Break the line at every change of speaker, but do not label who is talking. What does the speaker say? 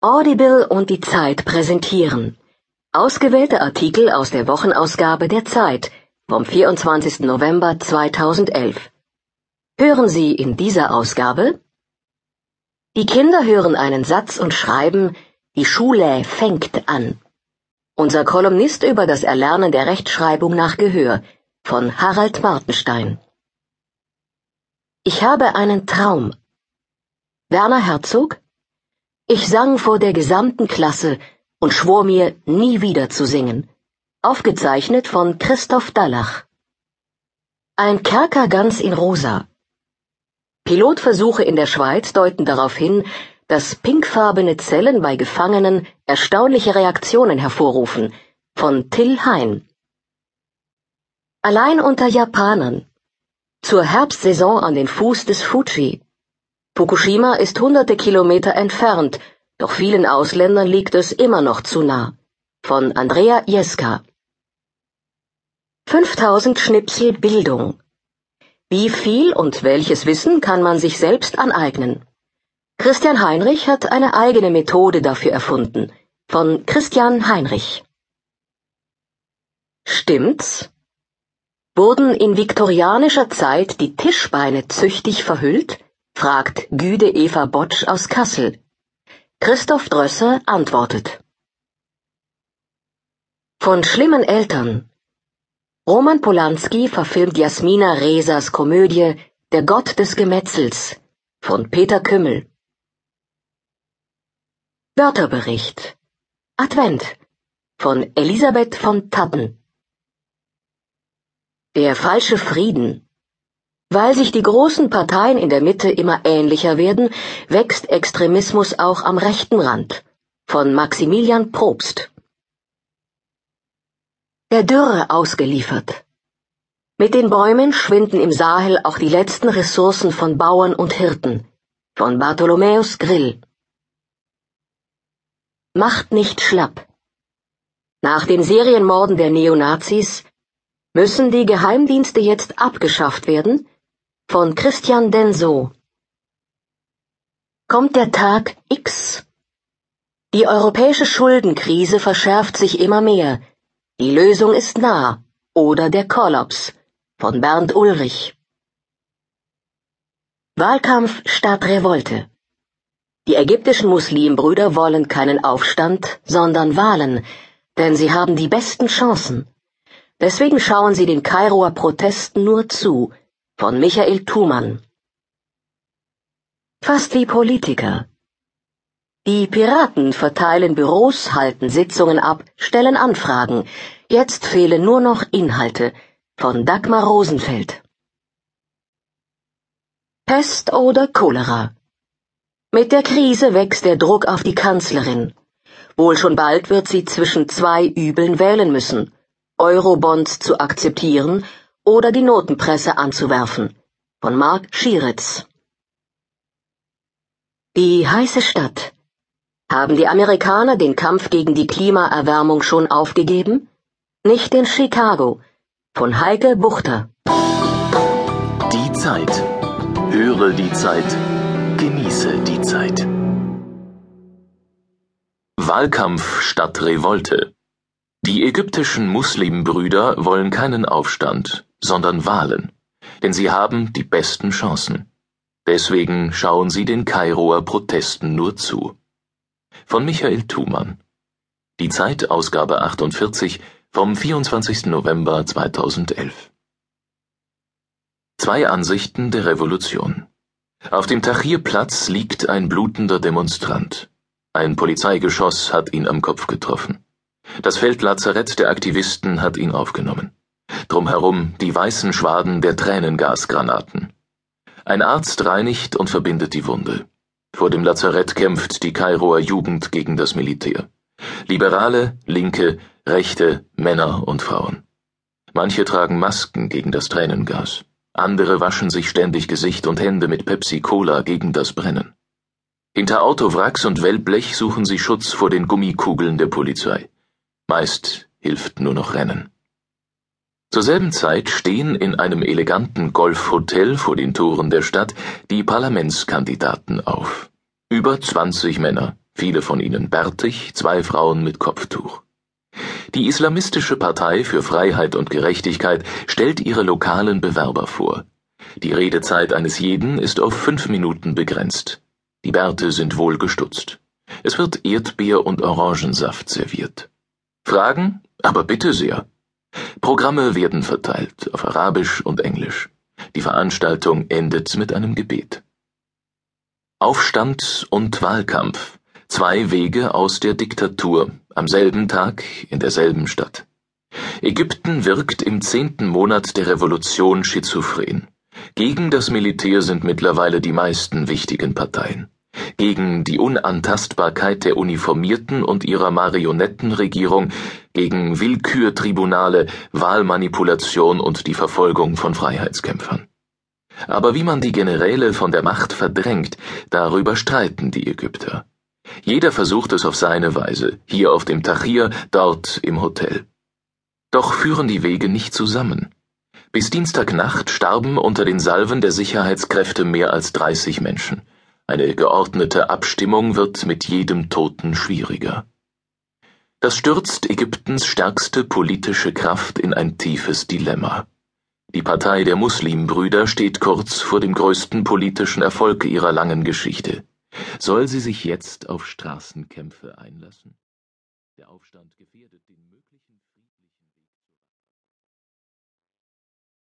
Audible und die Zeit präsentieren ausgewählte Artikel aus der Wochenausgabe der Zeit vom 24. November 2011. Hören Sie in dieser Ausgabe Die Kinder hören einen Satz und schreiben Die Schule fängt an. Unser Kolumnist über das Erlernen der Rechtschreibung nach Gehör von Harald Martenstein. Ich habe einen Traum. Werner Herzog ich sang vor der gesamten Klasse und schwor mir, nie wieder zu singen. Aufgezeichnet von Christoph Dallach. Ein Kerker ganz in rosa. Pilotversuche in der Schweiz deuten darauf hin, dass pinkfarbene Zellen bei Gefangenen erstaunliche Reaktionen hervorrufen. Von Till Hein. Allein unter Japanern. Zur Herbstsaison an den Fuß des Fuji. Fukushima ist hunderte Kilometer entfernt, doch vielen Ausländern liegt es immer noch zu nah. Von Andrea Jeska 5000 Schnipsel Bildung. Wie viel und welches Wissen kann man sich selbst aneignen? Christian Heinrich hat eine eigene Methode dafür erfunden. Von Christian Heinrich. Stimmt's? Wurden in viktorianischer Zeit die Tischbeine züchtig verhüllt? Fragt Güde Eva Botsch aus Kassel. Christoph Drösser antwortet. Von schlimmen Eltern. Roman Polanski verfilmt Jasmina Resas Komödie Der Gott des Gemetzels von Peter Kümmel. Wörterbericht. Advent von Elisabeth von Tappen. Der falsche Frieden weil sich die großen Parteien in der Mitte immer ähnlicher werden, wächst Extremismus auch am rechten Rand. Von Maximilian Probst. Der Dürre ausgeliefert. Mit den Bäumen schwinden im Sahel auch die letzten Ressourcen von Bauern und Hirten. Von Bartholomäus Grill. Macht nicht schlapp. Nach den Serienmorden der Neonazis müssen die Geheimdienste jetzt abgeschafft werden, von Christian Denso Kommt der Tag X? Die europäische Schuldenkrise verschärft sich immer mehr. Die Lösung ist nah. Oder der Kollaps. Von Bernd Ulrich. Wahlkampf statt Revolte. Die ägyptischen Muslimbrüder wollen keinen Aufstand, sondern Wahlen, denn sie haben die besten Chancen. Deswegen schauen sie den Kairoer Protesten nur zu, von Michael Thumann. Fast wie Politiker. Die Piraten verteilen Büros, halten Sitzungen ab, stellen Anfragen. Jetzt fehlen nur noch Inhalte. Von Dagmar Rosenfeld. Pest oder Cholera. Mit der Krise wächst der Druck auf die Kanzlerin. Wohl schon bald wird sie zwischen zwei Übeln wählen müssen. Eurobonds zu akzeptieren oder die Notenpresse anzuwerfen. Von Mark Schieritz. Die heiße Stadt. Haben die Amerikaner den Kampf gegen die Klimaerwärmung schon aufgegeben? Nicht in Chicago. Von Heike Buchter.
Die Zeit. Höre die Zeit. Genieße die Zeit. Wahlkampf statt Revolte. Die ägyptischen Muslimbrüder wollen keinen Aufstand, sondern Wahlen, denn sie haben die besten Chancen. Deswegen schauen sie den Kairoer Protesten nur zu. Von Michael Thumann. Die Zeit, Ausgabe 48 vom 24. November 2011. Zwei Ansichten der Revolution. Auf dem Tahrirplatz liegt ein blutender Demonstrant. Ein Polizeigeschoss hat ihn am Kopf getroffen. Das Feldlazarett der Aktivisten hat ihn aufgenommen. Drumherum die weißen Schwaden der Tränengasgranaten. Ein Arzt reinigt und verbindet die Wunde. Vor dem Lazarett kämpft die Kairoer Jugend gegen das Militär. Liberale, Linke, Rechte, Männer und Frauen. Manche tragen Masken gegen das Tränengas. Andere waschen sich ständig Gesicht und Hände mit Pepsi-Cola gegen das Brennen. Hinter Autowracks und Wellblech suchen sie Schutz vor den Gummikugeln der Polizei. Meist hilft nur noch Rennen. Zur selben Zeit stehen in einem eleganten Golfhotel vor den Toren der Stadt die Parlamentskandidaten auf. Über 20 Männer, viele von ihnen bärtig, zwei Frauen mit Kopftuch. Die Islamistische Partei für Freiheit und Gerechtigkeit stellt ihre lokalen Bewerber vor. Die Redezeit eines jeden ist auf fünf Minuten begrenzt. Die Bärte sind wohl gestutzt. Es wird Erdbeer und Orangensaft serviert. Fragen? Aber bitte sehr. Programme werden verteilt auf Arabisch und Englisch. Die Veranstaltung endet mit einem Gebet. Aufstand und Wahlkampf. Zwei Wege aus der Diktatur. Am selben Tag in derselben Stadt. Ägypten wirkt im zehnten Monat der Revolution schizophren. Gegen das Militär sind mittlerweile die meisten wichtigen Parteien gegen die Unantastbarkeit der Uniformierten und ihrer Marionettenregierung, gegen Willkürtribunale, Wahlmanipulation und die Verfolgung von Freiheitskämpfern. Aber wie man die Generäle von der Macht verdrängt, darüber streiten die Ägypter. Jeder versucht es auf seine Weise, hier auf dem Tahrir, dort im Hotel. Doch führen die Wege nicht zusammen. Bis Dienstagnacht starben unter den Salven der Sicherheitskräfte mehr als 30 Menschen. Eine geordnete Abstimmung wird mit jedem Toten schwieriger. Das stürzt Ägyptens stärkste politische Kraft in ein tiefes Dilemma. Die Partei der Muslimbrüder steht kurz vor dem größten politischen Erfolg ihrer langen Geschichte. Soll sie sich jetzt auf Straßenkämpfe einlassen? Der Aufstand gefährdet den möglichen